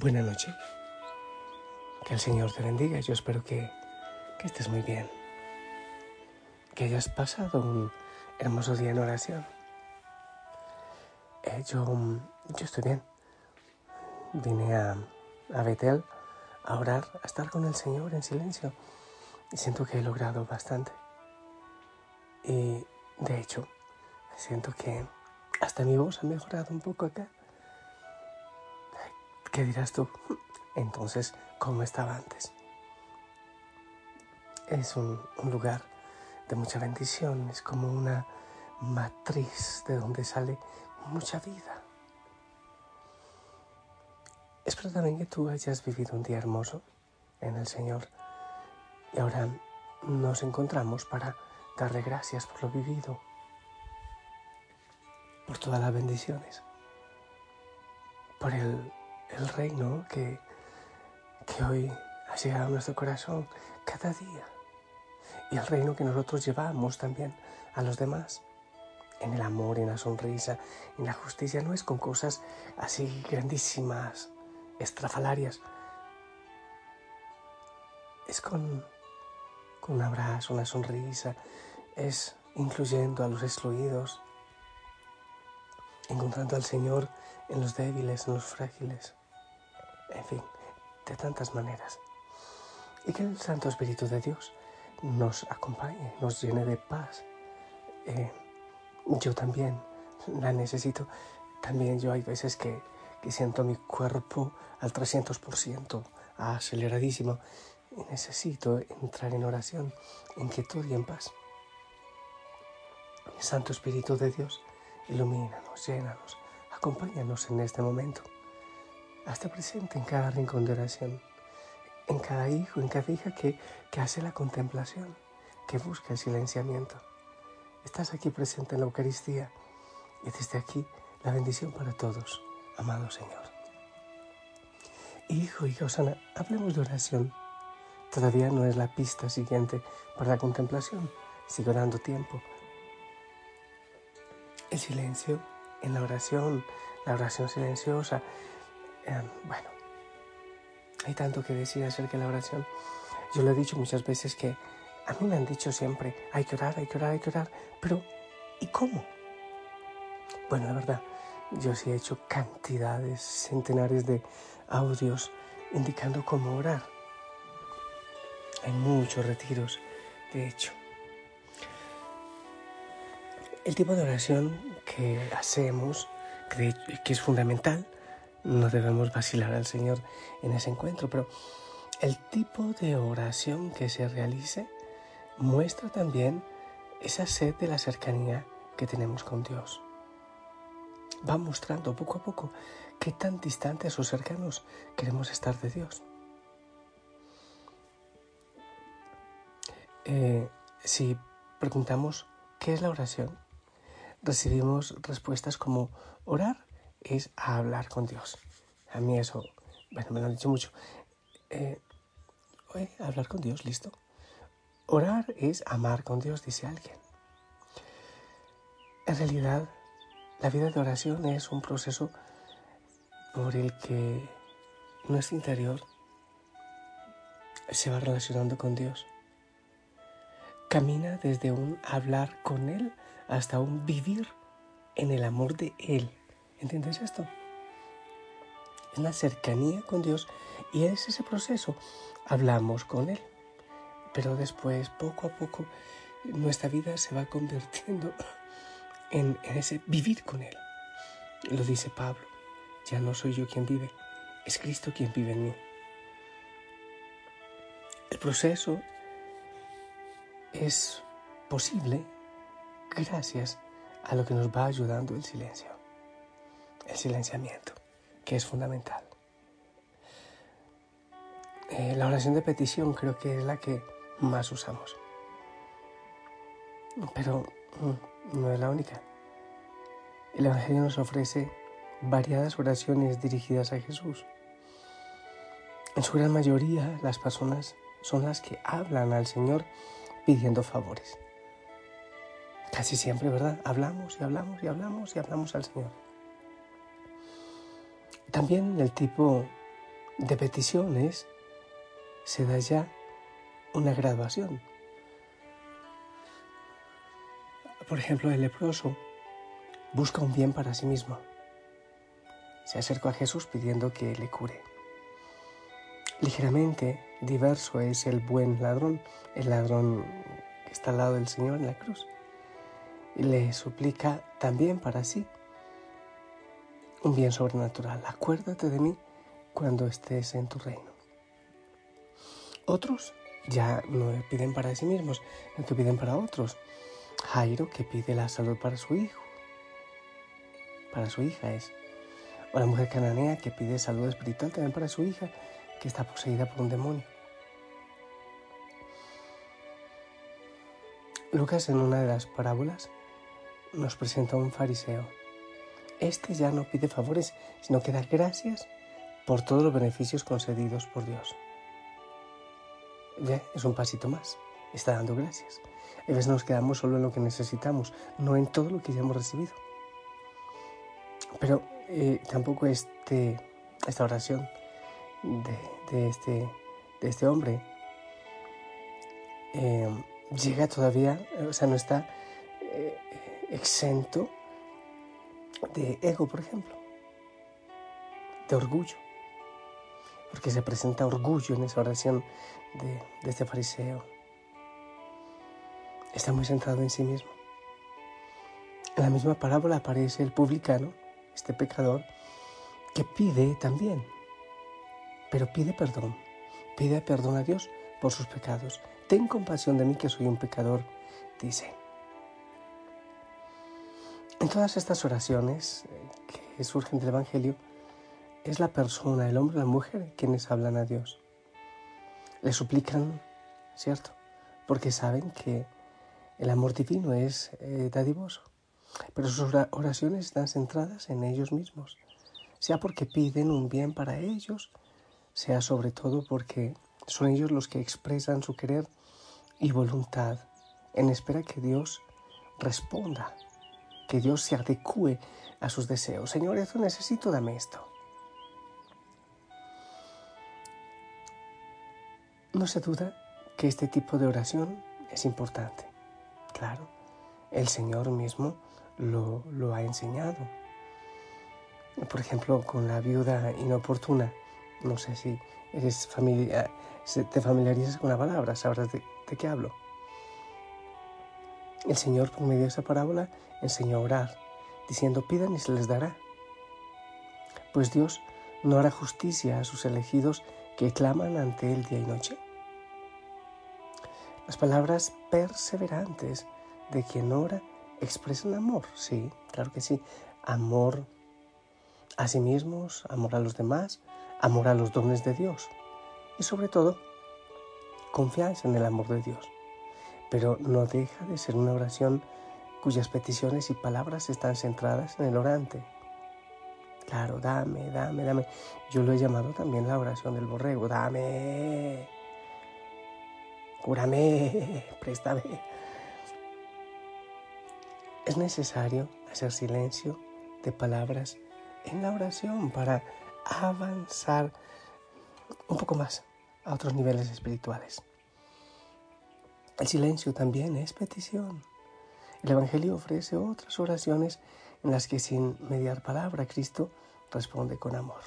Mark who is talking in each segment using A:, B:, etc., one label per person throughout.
A: Buenas noches. Que el Señor te bendiga. Yo espero que, que estés muy bien. Que hayas pasado un hermoso día en oración. Eh, yo, yo estoy bien. Vine a, a Betel a orar, a estar con el Señor en silencio. Y siento que he logrado bastante. Y de hecho, siento que hasta mi voz ha mejorado un poco acá. ¿Qué dirás tú? Entonces, ¿cómo estaba antes? Es un, un, lugar de mucha bendición, es como una matriz de donde sale mucha vida. Espero también que tú hayas vivido un día hermoso en el Señor y ahora nos encontramos para darle gracias por lo vivido, por todas las bendiciones, por el el reino que, que hoy ha llegado a nuestro corazón cada día y el reino que nosotros llevamos también a los demás. En el amor, en la sonrisa, en la justicia, no es con cosas así grandísimas, estrafalarias. Es con, con un abrazo, una sonrisa, es incluyendo a los excluidos, encontrando al Señor en los débiles, en los frágiles fin, de tantas maneras. Y que el Santo Espíritu de Dios nos acompañe, nos llene de paz. Eh, yo también la necesito. También yo hay veces que, que siento mi cuerpo al 300%, aceleradísimo, y necesito entrar en oración, en quietud y en paz. Santo Espíritu de Dios, ilumínanos, llénanos, acompáñanos en este momento. Hazte presente en cada rincón de oración, en cada hijo, en cada hija que, que hace la contemplación, que busca el silenciamiento. Estás aquí presente en la Eucaristía y desde aquí la bendición para todos, amado Señor. Hijo y Osana, hablemos de oración. Todavía no es la pista siguiente para la contemplación. Sigo dando tiempo. El silencio en la oración, la oración silenciosa, Em, bueno, hay tanto que decir acerca de la oración. Yo lo he dicho muchas veces que a mí me han dicho siempre, hay que orar, hay que orar, hay que orar, pero ¿y cómo? Bueno, la verdad, yo sí he hecho cantidades, centenares de audios indicando cómo orar. Hay muchos retiros, de hecho. El tipo de oración que hacemos, que es fundamental, no debemos vacilar al Señor en ese encuentro, pero el tipo de oración que se realice muestra también esa sed de la cercanía que tenemos con Dios. Va mostrando poco a poco qué tan distantes o cercanos queremos estar de Dios. Eh, si preguntamos qué es la oración, recibimos respuestas como orar es hablar con Dios. A mí eso, bueno, me lo han dicho mucho. Eh, hablar con Dios, listo. Orar es amar con Dios, dice alguien. En realidad, la vida de oración es un proceso por el que nuestro interior se va relacionando con Dios. Camina desde un hablar con Él hasta un vivir en el amor de Él. ¿Entiendes esto? Es la cercanía con Dios y es ese proceso. Hablamos con Él, pero después, poco a poco, nuestra vida se va convirtiendo en, ese vivir con Él. Lo dice Pablo, ya no soy yo quien vive, es Cristo quien vive en mí. El proceso es posible gracias a lo que nos va ayudando el silencio, el silenciamiento, que es fundamental. Eh, la oración de petición creo que es la que más usamos, pero mm, no es la única. El Evangelio nos ofrece variadas oraciones dirigidas a Jesús. En su gran mayoría las personas son las que hablan al Señor pidiendo favores. Casi siempre, ¿verdad? Hablamos y hablamos y hablamos y hablamos al Señor. También el tipo de peticiones se da ya una graduación. Por ejemplo, el leproso busca un bien para sí mismo. Se acercó a Jesús pidiendo que le cure. Ligeramente diverso es el buen ladrón, el ladrón que está al lado del Señor en la cruz. Y le suplica también para sí un bien sobrenatural. Acuérdate de mí cuando estés en tu reino. Otros ya no piden para sí mismos, sino que piden para otros. Jairo que pide la salud para su hijo, para su hija es. O la mujer cananea que pide salud espiritual también para su hija que está poseída por un demonio. Lucas en una de las parábolas nos presenta a un fariseo. Este ya no pide favores, sino que da gracias por todos los beneficios concedidos por Dios. Es un pasito más, está dando gracias. A veces nos quedamos solo en lo que necesitamos, no en todo lo que ya hemos recibido. Pero eh, tampoco este, esta oración de, este, este hombre eh, llega todavía, o sea, no está eh, exento de ego, por ejemplo, de orgullo, porque se presenta orgullo en esa oración de, de este fariseo. Está muy centrado en sí mismo. En la misma parábola aparece el publicano, este pecador, que pide también pero pide perdón, pide perdón a Dios por sus pecados. Ten compasión de mí que soy un pecador, dice. En todas estas oraciones eh, que surgen del Evangelio, es la persona, el hombre o la mujer quienes hablan a Dios. Le suplican, ¿cierto? Porque saben que el amor divino es eh, dadivoso. Pero sus oraciones están centradas en ellos mismos, sea porque piden un bien para ellos, sea sobre todo porque son ellos los que expresan su querer y voluntad en espera que Dios responda, que Dios se adecue a sus deseos. Señor, esto necesito, dame esto. No se duda que este tipo de oración es importante. Claro, el Señor mismo lo, lo ha enseñado. Por ejemplo, con la viuda inoportuna no sé si eres familia, te familiarizas con la palabra, sabrás de, qué hablo. El Señor, por medio de esa parábola, enseñó a orar, diciendo, pidan y se les dará. Pues Dios no hará justicia a sus elegidos que claman ante Él día y noche. Las palabras perseverantes de quien ora expresan amor, sí, claro que sí, amor a sí mismos, amor a los demás, amor a los dones de Dios y sobre todo confianza en el amor de Dios. Pero no deja de ser una oración cuyas peticiones y palabras están centradas en el orante. Claro, dame, dame, dame. Yo lo he llamado también la oración del borrego. Dame, cúrame, préstame. Es necesario hacer silencio de palabras en la oración para avanzar un poco más a otros niveles espirituales. El silencio también es petición. El Evangelio ofrece otras oraciones en las que sin mediar palabra Cristo responde con amor.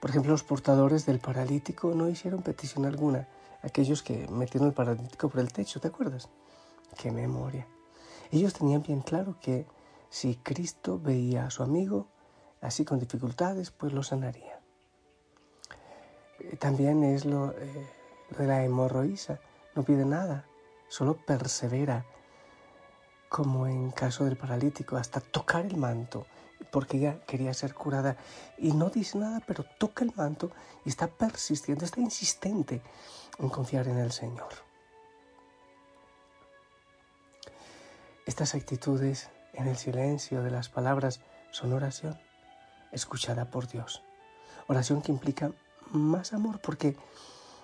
A: Por ejemplo, los portadores del paralítico no hicieron petición alguna, aquellos que metieron el paralítico por el techo, ¿te acuerdas? Qué memoria. Ellos tenían bien claro que si Cristo veía a su amigo, así con dificultades, pues lo sanaría. Eh, también es lo, eh, lo de la hemorroísa, no pide nada, solo persevera, como en caso del paralítico, hasta tocar el manto, porque ella quería ser curada y no dice nada, pero toca el manto y está persistiendo, está insistente en confiar en el Señor. Estas actitudes en el silencio de las palabras son oración escuchada por Dios. Oración que implica más amor porque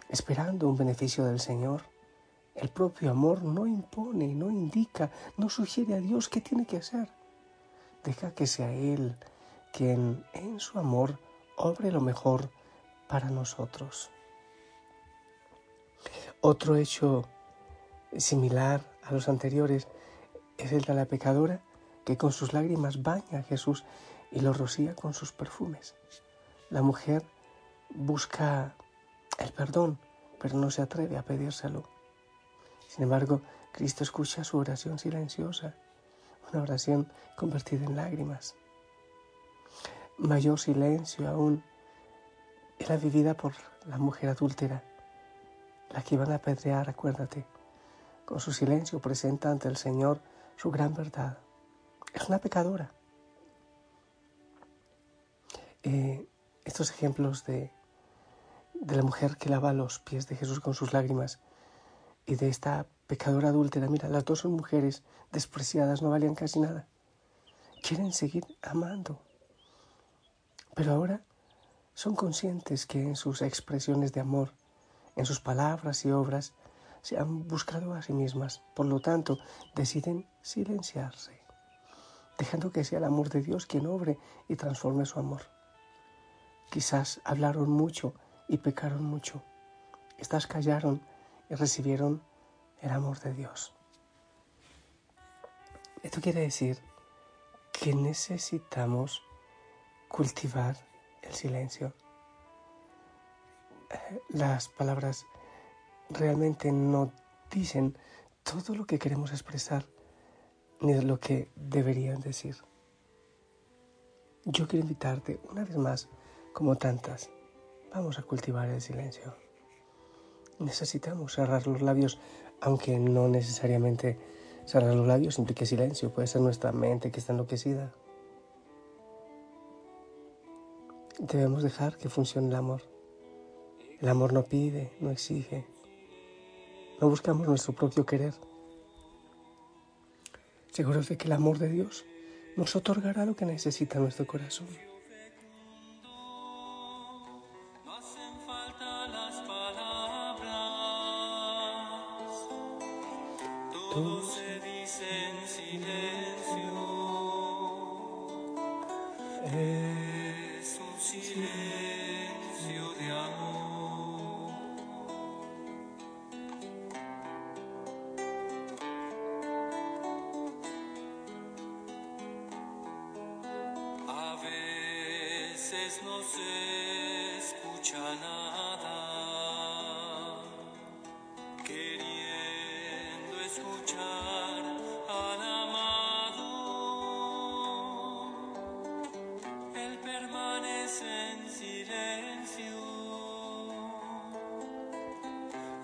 A: esperando un beneficio del Señor, el propio amor no impone, no indica, no sugiere a Dios qué tiene que hacer. Deja que sea Él quien en su amor obre lo mejor para nosotros. Otro hecho similar a los anteriores es el de la pecadora que con sus lágrimas baña a Jesús y lo rocía con sus perfumes. La mujer busca el perdón, pero no se atreve a pedírselo. Sin embargo, Cristo escucha su oración silenciosa, una oración convertida en lágrimas. Mayor silencio aún era vivida por la mujer adúltera, la que iban a apedrear, acuérdate. Con su silencio presenta ante el Señor su gran verdad. Es una pecadora. Eh, estos ejemplos de, de la mujer que lava los pies de Jesús con sus lágrimas y de esta pecadora adúltera, mira, las dos son mujeres despreciadas, no valían casi nada. Quieren seguir amando, pero ahora son conscientes que en sus expresiones de amor, en sus palabras y obras, se han buscado a sí mismas. Por lo tanto, deciden silenciarse, dejando que sea el amor de Dios quien obre y transforme su amor. Quizás hablaron mucho y pecaron mucho. Estas callaron y recibieron el amor de Dios. Esto quiere decir que necesitamos cultivar el silencio. Las palabras realmente no dicen todo lo que queremos expresar ni lo que deberían decir. Yo quiero invitarte una vez más, como tantas, vamos a cultivar el silencio. Necesitamos cerrar los labios, aunque no necesariamente cerrar los labios implique silencio, puede ser nuestra mente que está enloquecida. Debemos dejar que funcione el amor. El amor no pide, no exige, no buscamos nuestro propio querer. Seguros de que el amor de Dios nos otorgará lo que necesita nuestro corazón.
B: Todo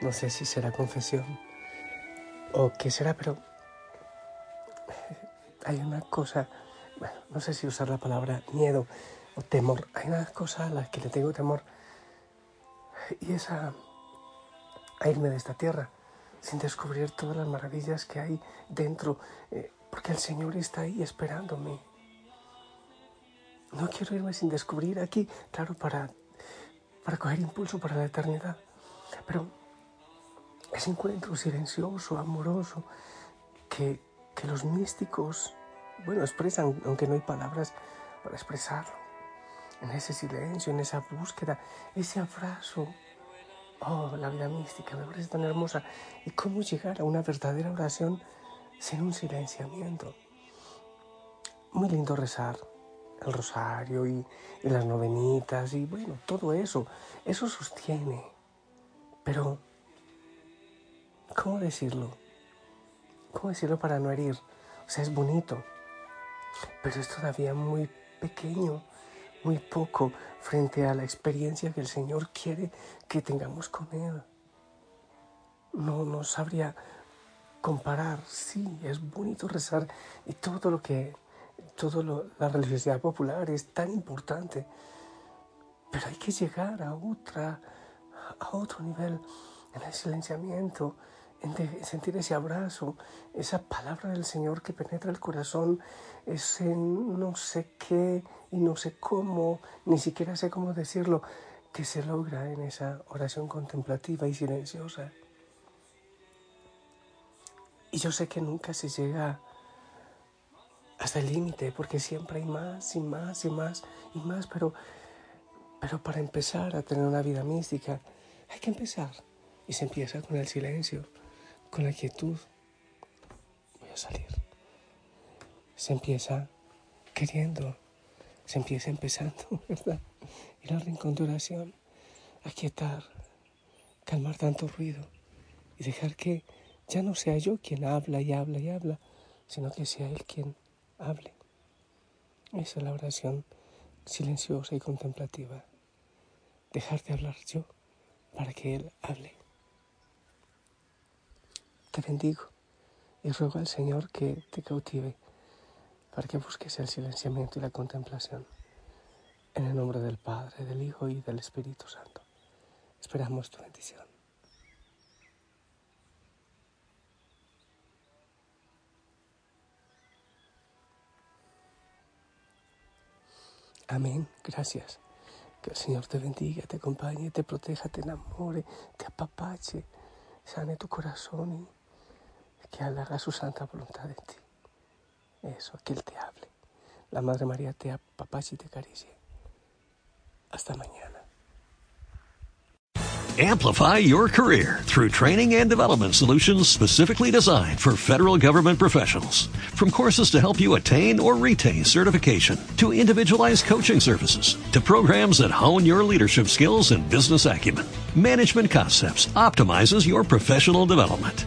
B: no
A: sé si será confesión o qué será, pero hay una cosa, bueno, no sé si usar la palabra miedo o temor, hay una cosa a la que le tengo temor y es a, irme de esta tierra sin descubrir todas las maravillas que hay dentro, eh, porque el Señor está ahí esperándome. No quiero irme sin descubrir aquí, claro, para para coger impulso para la eternidad. Pero ese encuentro silencioso, amoroso, que, que los místicos, bueno, expresan, aunque no hay palabras para expresarlo, en ese silencio, en esa búsqueda, ese abrazo Oh, la vida mística me parece tan hermosa. ¿Y cómo llegar a una verdadera oración sin un silenciamiento? Muy lindo rezar el rosario y, y las novenitas y bueno, todo eso. Eso sostiene. Pero, ¿cómo decirlo? ¿Cómo decirlo para no herir? O sea, es bonito, pero es todavía muy pequeño, muy poco frente a la experiencia que el Señor quiere que tengamos con Él. No, no sabría comparar, sí, es bonito rezar y todo lo que, todo la religiosidad popular es tan importante, pero hay que llegar a otra, a otro nivel en el silenciamiento, en sentir ese abrazo, esa palabra del Señor que penetra el corazón, ese no sé qué y no sé cómo, ni siquiera sé cómo decirlo, que se logra en esa oración contemplativa y silenciosa. Y yo sé que nunca se llega hasta el límite, porque siempre hay más y más y más y más, pero, pero para empezar a tener una vida mística hay que empezar. Y se empieza con el silencio con la quietud, voy a salir. Se empieza queriendo, se empieza empezando, ¿verdad? Ir al rincón de oración, aquietar, calmar tanto ruido y dejar que ya no sea yo quien habla y habla y habla, sino que sea Él quien hable. Esa es la oración silenciosa y contemplativa. Dejar de hablar yo para que Él hable. Te bendigo y ruego al Señor que te cautive para que busques el silenciamiento y la contemplación. En el nombre del Padre, del Hijo y del Espíritu Santo. Esperamos tu bendición. Amén. Gracias. Que el Señor te bendiga, te acompañe, te proteja, te enamore, te apapache, sane tu corazón y que haga su santa voluntad en ti. Eso, que Él te hable. La Madre María te apapache y te. Hasta mañana.
C: Amplify your career through training and development solutions specifically designed for federal government professionals. From courses to help you attain or retain certification, to individualized coaching services, to programs that hone your leadership skills and business acumen, Management Concepts optimizes your professional development.